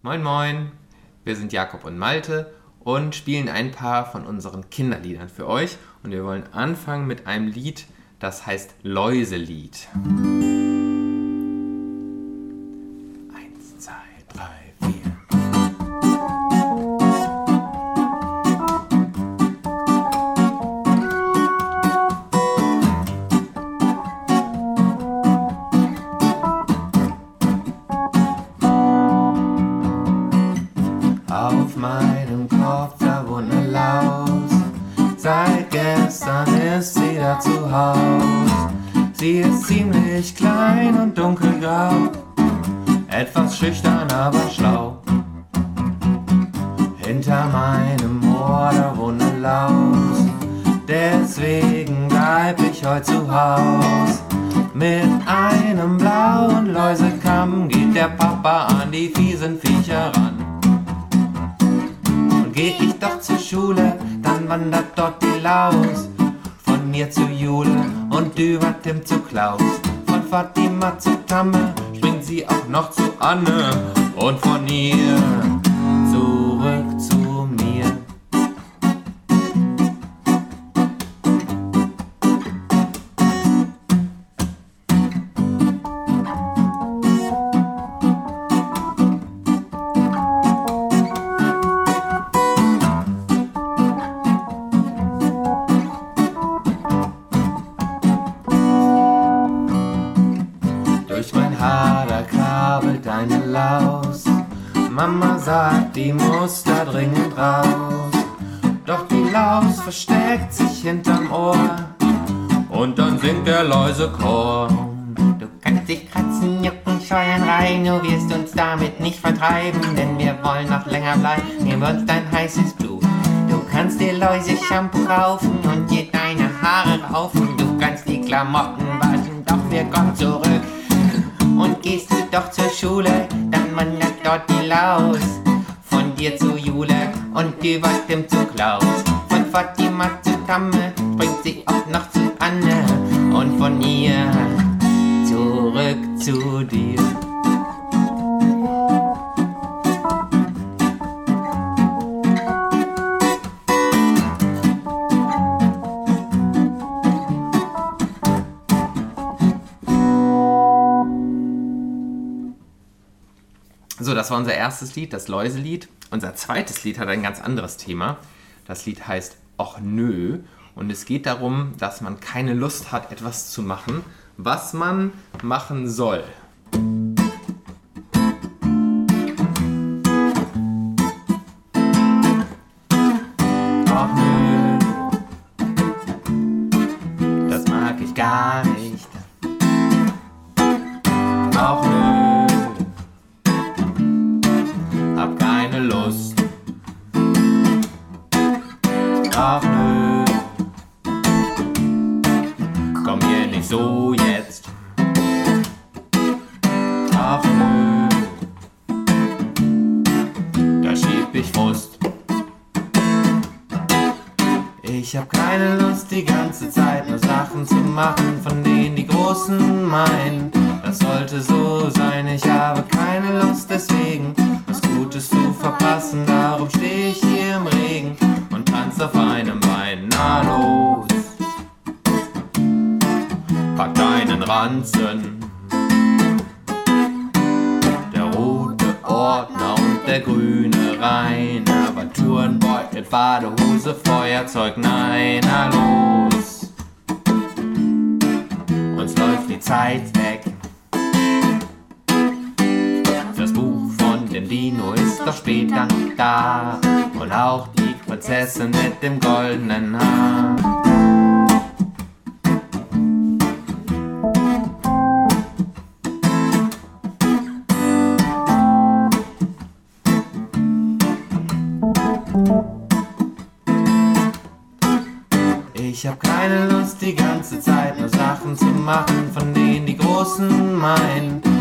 Moin Moin, wir sind Jakob und Malte und spielen ein paar von unseren Kinderliedern für euch. Und wir wollen anfangen mit einem Lied, das heißt Läuselied. Dunkelgrau. Etwas schüchtern, aber schlau. Hinter meinem Ohr wohnt eine Laus. Deswegen bleib ich heute zu Haus. Mit einem blauen Läusekamm geht der Papa an die fiesen Viecher ran. Und geh ich doch zur Schule, dann wandert dort die Laus. Von mir zu Jule und über Tim zu Klaus. Fatima zu Tamme springt sie auch noch zu Anne. Und von ihr eine Laus. Mama sagt, die muss da dringend raus. Doch die Laus versteckt sich hinterm Ohr. Und dann singt der Läusechor. Du kannst dich kratzen, jucken, scheuern rein, du wirst uns damit nicht vertreiben, denn wir wollen noch länger bleiben, nehmen uns dein heißes Blut. Du kannst dir Läuse-Shampoo kaufen und dir deine Haare raufen, du kannst die Klamotten waschen, doch wir kommen zurück. Gehst du doch zur Schule, dann wandert dort die Laus. Von dir zu Jule und über Tim zu Klaus. Von Fatima zu Tamme springt sie auch noch zu Anne. Und von ihr zurück zu dir. Das war unser erstes Lied, das Läuselied. Unser zweites Lied hat ein ganz anderes Thema. Das Lied heißt Och nö. Und es geht darum, dass man keine Lust hat, etwas zu machen, was man machen soll. Machen, von denen die Großen meinen. Das sollte so sein, ich habe keine Lust deswegen, was Gutes zu verpassen. Darum steh ich hier im Regen und tanz auf einem Bein. Na los, pack deinen Ranzen. Der rote Ordner und der grüne Rainer. Aber Turnbeutel, Badehose, Feuerzeug, nein, na los. Die Zeit weg. Das Buch von dem Dino ist doch später noch da. Und auch die Prinzessin mit dem goldenen Haar. Ich hab keine Lust die ganze Zeit nur Sachen zu machen, von denen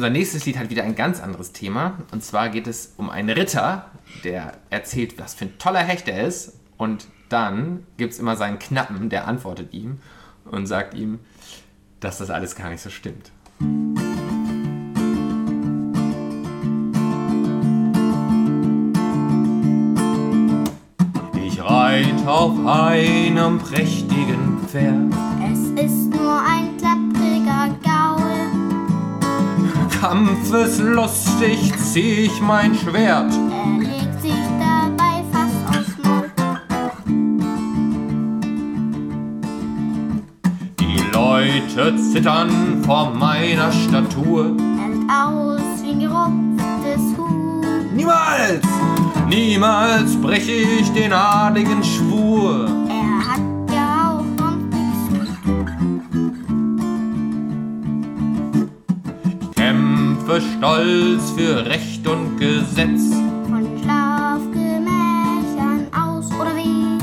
unser nächstes Lied hat wieder ein ganz anderes Thema. Und zwar geht es um einen Ritter, der erzählt, was für ein toller Hecht er ist. Und dann gibt es immer seinen Knappen, der antwortet ihm und sagt ihm, dass das alles gar nicht so stimmt. Ich reit auf einem prächtigen Pferd. Es ist nur ein Kampfeslustig zieh ich mein Schwert. Er legt sich dabei fast aufs Maul. Die Leute zittern vor meiner Statur. Sieht aus wie gerupftes Huhn. Niemals, niemals brech ich den adligen Schwur. Stolz für Recht und Gesetz. Von Schlafgemächern aus oder wie?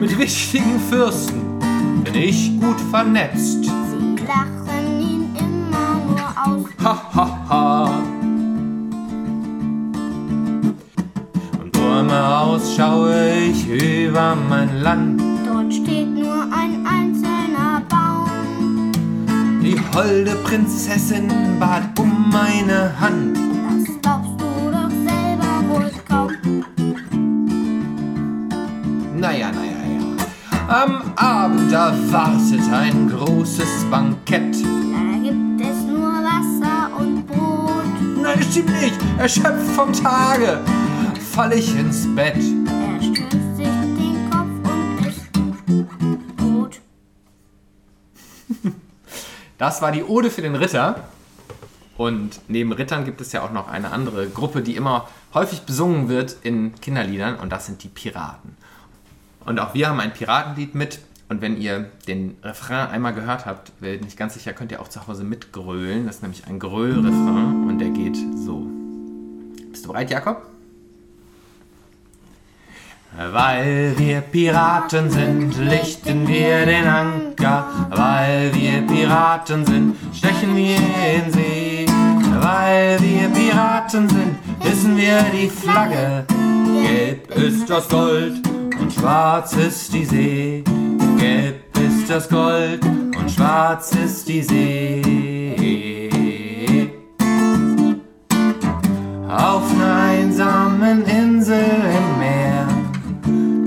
Mit wichtigen Fürsten bin ich gut vernetzt. Sie lachen ihn immer nur aus. Ha ha ha. Und Turme aus schaue ich über mein Land. Dort steht nur ein einzelner Baum. Die holde Prinzessin bat um meine Hand. Das glaubst du doch selber wohl kaum. Naja, naja, ja. Am Abend erwartet ein großes Bankett. Da gibt es nur Wasser und Brot. Nein, das stimmt nicht. Erschöpft vom Tage fall ich ins Bett. Er stößt sich den Kopf und ist tot. Das war die Ode für den Ritter. Und neben Rittern gibt es ja auch noch eine andere Gruppe, die immer häufig besungen wird in Kinderliedern. Und das sind die Piraten. Und auch wir haben ein Piratenlied mit. Und wenn ihr den Refrain einmal gehört habt, werdet nicht ganz sicher, könnt ihr auch zu Hause mitgrölen. Das ist nämlich ein Gröl-Refrain und der geht so. Bist du bereit, Jakob? Weil wir Piraten sind, lichten wir den Anker. Weil wir Piraten sind, stechen wir in See. Weil wir Piraten sind, hissen wir die Flagge. Gelb ist das Gold und schwarz ist die See. Gelb ist das Gold und schwarz ist die See. Auf einer einsamen Insel im Meer,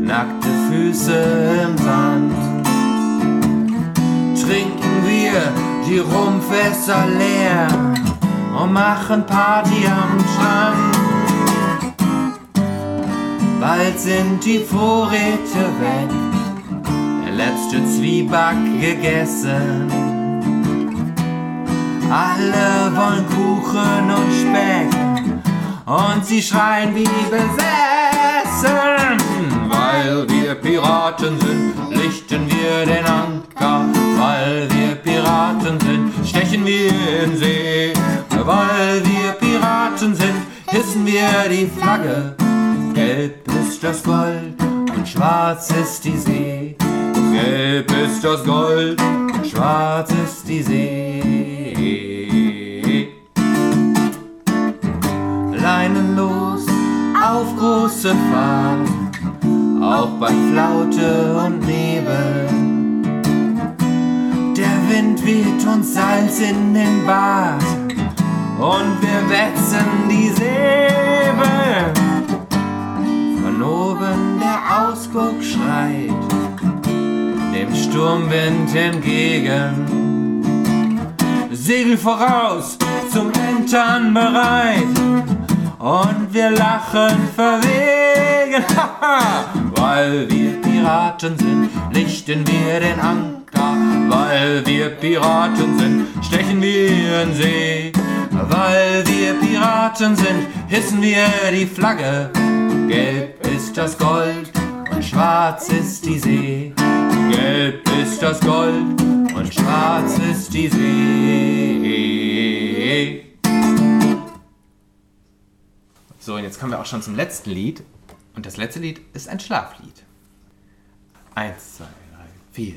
nackte Füße im Sand. Trinken wir die Rumfässer leer und machen Party am Strand. Bald sind die Vorräte weg, der letzte Zwieback gegessen. Alle wollen Kuchen und Speck und sie schreien wie besessen. Weil wir Piraten sind, lichten wir den Anker. Weil wir Piraten sind, stechen wir in See. Weil wir Piraten sind, hissen wir die Flagge. Gelb ist das Gold und schwarz ist die See. Gelb ist das Gold und schwarz ist die See. Leinenlos auf große Fahrt, auch bei Flaute und Nebel. Der Wind weht uns Salz in den Bart und wir wetzen die Säbel. Von oben der Ausguck schreit, dem Sturmwind entgegen. Segel voraus, zum Entern bereit. Und wir lachen verwegen, weil wir Piraten sind, lichten wir den Anker. Weil wir Piraten sind, stechen wir in See. Weil wir Piraten sind, hissen wir die Flagge. Gelb ist das Gold und schwarz ist die See. Gelb ist das Gold und schwarz ist die See. So, und jetzt kommen wir auch schon zum letzten Lied. Und das letzte Lied ist ein Schlaflied. Eins, zwei, drei, vier,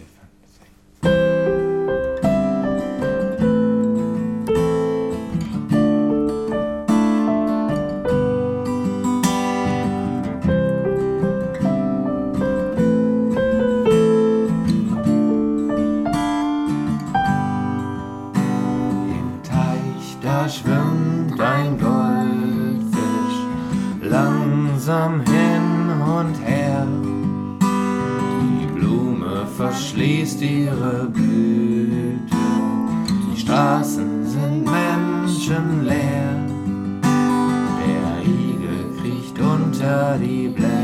da schwimmt ein Goldfisch langsam hin und her. Die Blume verschließt ihre Blüte, die Straßen sind menschenleer. Der Igel kriecht unter die Blätter.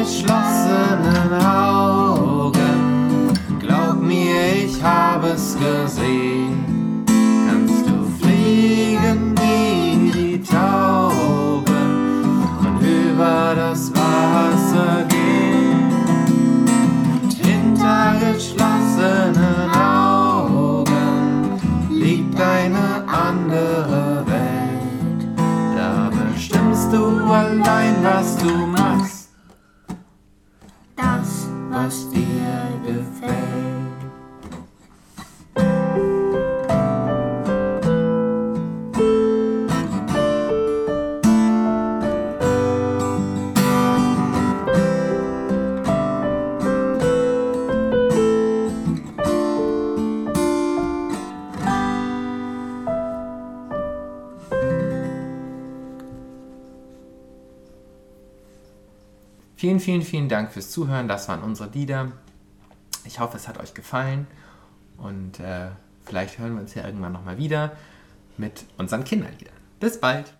Geschlossenen Augen, glaub mir, ich habe es gesehen. Kannst du fliegen wie die Tauben und über das Wasser gehen? Hinter geschlossenen Augen liegt eine andere Welt. Da bestimmst du allein, was du machst, Vielen, vielen, vielen Dank fürs Zuhören. Das waren unsere Lieder. Ich hoffe, es hat euch gefallen. Und äh, vielleicht hören wir uns ja irgendwann nochmal wieder mit unseren Kinderliedern. Bis bald!